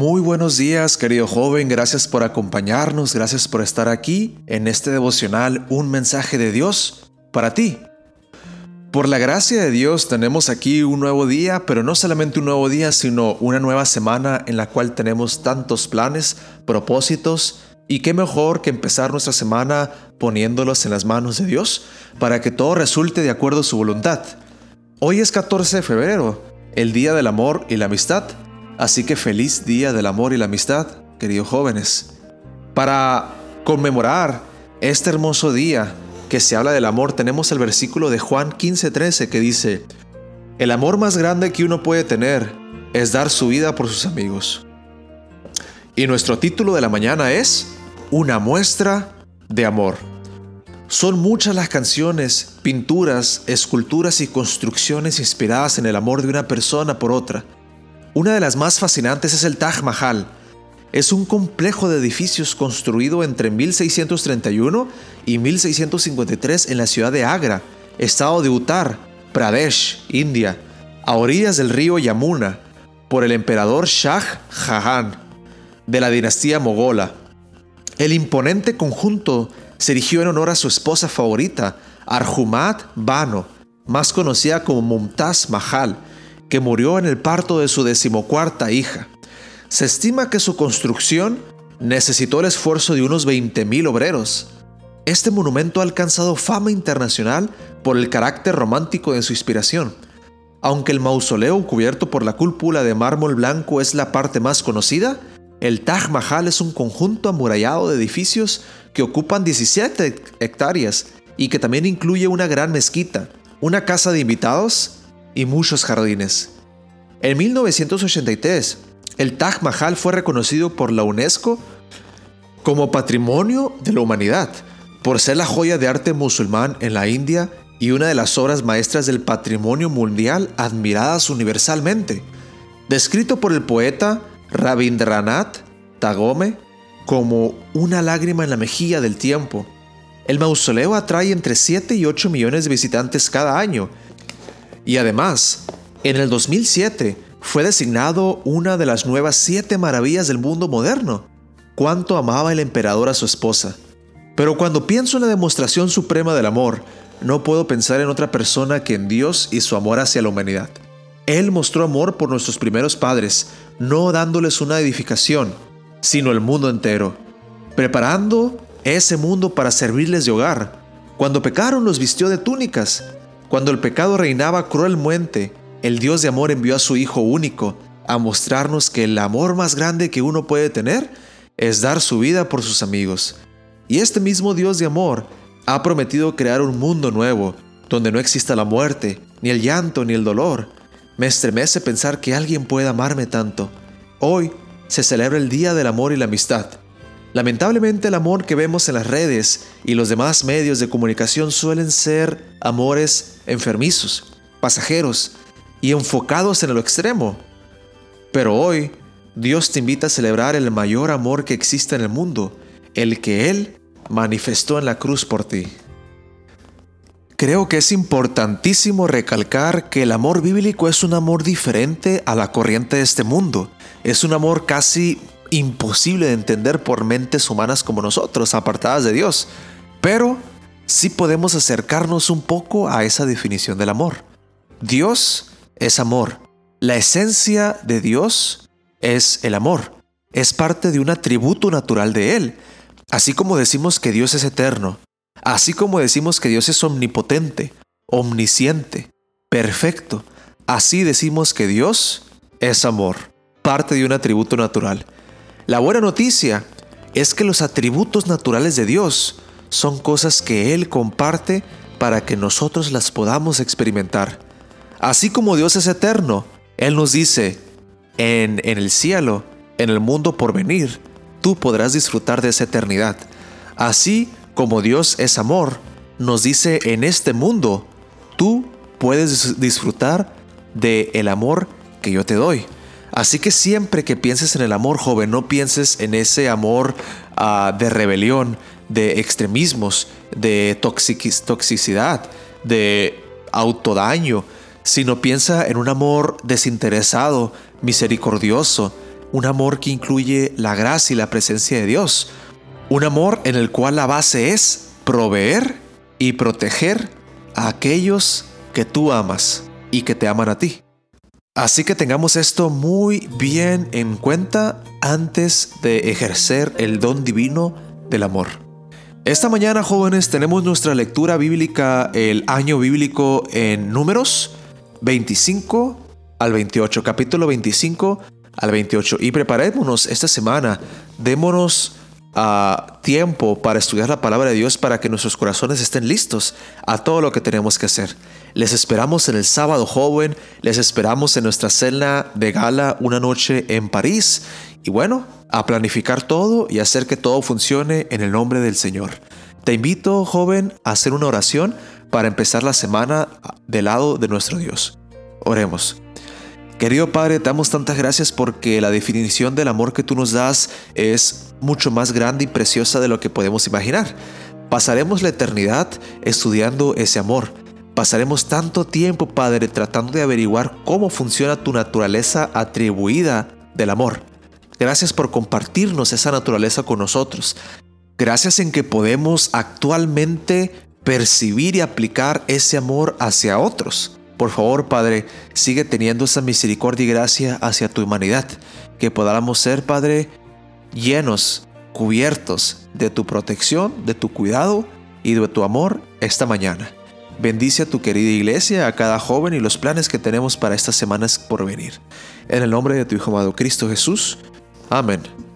Muy buenos días, querido joven, gracias por acompañarnos, gracias por estar aquí en este devocional, un mensaje de Dios para ti. Por la gracia de Dios tenemos aquí un nuevo día, pero no solamente un nuevo día, sino una nueva semana en la cual tenemos tantos planes, propósitos, y qué mejor que empezar nuestra semana poniéndolos en las manos de Dios para que todo resulte de acuerdo a su voluntad. Hoy es 14 de febrero, el Día del Amor y la Amistad. Así que feliz día del amor y la amistad, queridos jóvenes. Para conmemorar este hermoso día que se habla del amor, tenemos el versículo de Juan 15:13 que dice, El amor más grande que uno puede tener es dar su vida por sus amigos. Y nuestro título de la mañana es Una muestra de amor. Son muchas las canciones, pinturas, esculturas y construcciones inspiradas en el amor de una persona por otra. Una de las más fascinantes es el Taj Mahal. Es un complejo de edificios construido entre 1631 y 1653 en la ciudad de Agra, estado de Uttar Pradesh, India, a orillas del río Yamuna, por el emperador Shah Jahan de la dinastía mogola. El imponente conjunto se erigió en honor a su esposa favorita, Arjumat Bano, más conocida como Mumtaz Mahal, que murió en el parto de su decimocuarta hija. Se estima que su construcción necesitó el esfuerzo de unos 20.000 obreros. Este monumento ha alcanzado fama internacional por el carácter romántico de su inspiración. Aunque el mausoleo cubierto por la cúpula de mármol blanco es la parte más conocida, el Taj Mahal es un conjunto amurallado de edificios que ocupan 17 hectáreas y que también incluye una gran mezquita, una casa de invitados y muchos jardines. En 1983, el Taj Mahal fue reconocido por la UNESCO como Patrimonio de la Humanidad, por ser la joya de arte musulmán en la India y una de las obras maestras del patrimonio mundial admiradas universalmente. Descrito por el poeta Rabindranath Tagore como una lágrima en la mejilla del tiempo, el mausoleo atrae entre 7 y 8 millones de visitantes cada año y además, en el 2007 fue designado una de las nuevas siete maravillas del mundo moderno. Cuánto amaba el emperador a su esposa. Pero cuando pienso en la demostración suprema del amor, no puedo pensar en otra persona que en Dios y su amor hacia la humanidad. Él mostró amor por nuestros primeros padres, no dándoles una edificación, sino el mundo entero, preparando ese mundo para servirles de hogar. Cuando pecaron los vistió de túnicas, cuando el pecado reinaba cruelmente, el Dios de amor envió a su Hijo único a mostrarnos que el amor más grande que uno puede tener es dar su vida por sus amigos. Y este mismo Dios de amor ha prometido crear un mundo nuevo, donde no exista la muerte, ni el llanto, ni el dolor. Me estremece pensar que alguien pueda amarme tanto. Hoy se celebra el Día del Amor y la Amistad. Lamentablemente el amor que vemos en las redes y los demás medios de comunicación suelen ser amores enfermizos, pasajeros y enfocados en lo extremo. Pero hoy Dios te invita a celebrar el mayor amor que existe en el mundo, el que Él manifestó en la cruz por ti. Creo que es importantísimo recalcar que el amor bíblico es un amor diferente a la corriente de este mundo. Es un amor casi imposible de entender por mentes humanas como nosotros, apartadas de Dios. Pero sí podemos acercarnos un poco a esa definición del amor. Dios es amor. La esencia de Dios es el amor. Es parte de un atributo natural de Él. Así como decimos que Dios es eterno, así como decimos que Dios es omnipotente, omnisciente, perfecto, así decimos que Dios es amor, parte de un atributo natural. La buena noticia es que los atributos naturales de Dios son cosas que Él comparte para que nosotros las podamos experimentar. Así como Dios es eterno, Él nos dice, en, en el cielo, en el mundo por venir, tú podrás disfrutar de esa eternidad. Así como Dios es amor, nos dice en este mundo, tú puedes disfrutar de el amor que yo te doy. Así que siempre que pienses en el amor joven, no pienses en ese amor ah, de rebelión, de extremismos, de toxicidad, de autodaño, sino piensa en un amor desinteresado, misericordioso, un amor que incluye la gracia y la presencia de Dios, un amor en el cual la base es proveer y proteger a aquellos que tú amas y que te aman a ti. Así que tengamos esto muy bien en cuenta antes de ejercer el don divino del amor. Esta mañana, jóvenes, tenemos nuestra lectura bíblica, el año bíblico en números 25 al 28, capítulo 25 al 28. Y preparémonos esta semana, démonos a tiempo para estudiar la palabra de Dios para que nuestros corazones estén listos a todo lo que tenemos que hacer. Les esperamos en el sábado joven, les esperamos en nuestra cena de gala una noche en París y bueno, a planificar todo y hacer que todo funcione en el nombre del Señor. Te invito, joven, a hacer una oración para empezar la semana del lado de nuestro Dios. Oremos. Querido Padre, te damos tantas gracias porque la definición del amor que tú nos das es mucho más grande y preciosa de lo que podemos imaginar. Pasaremos la eternidad estudiando ese amor. Pasaremos tanto tiempo, Padre, tratando de averiguar cómo funciona tu naturaleza atribuida del amor. Gracias por compartirnos esa naturaleza con nosotros. Gracias en que podemos actualmente percibir y aplicar ese amor hacia otros. Por favor, Padre, sigue teniendo esa misericordia y gracia hacia tu humanidad, que podamos ser, Padre, llenos, cubiertos de tu protección, de tu cuidado y de tu amor esta mañana. Bendice a tu querida iglesia, a cada joven y los planes que tenemos para estas semanas por venir. En el nombre de tu Hijo amado Cristo Jesús. Amén.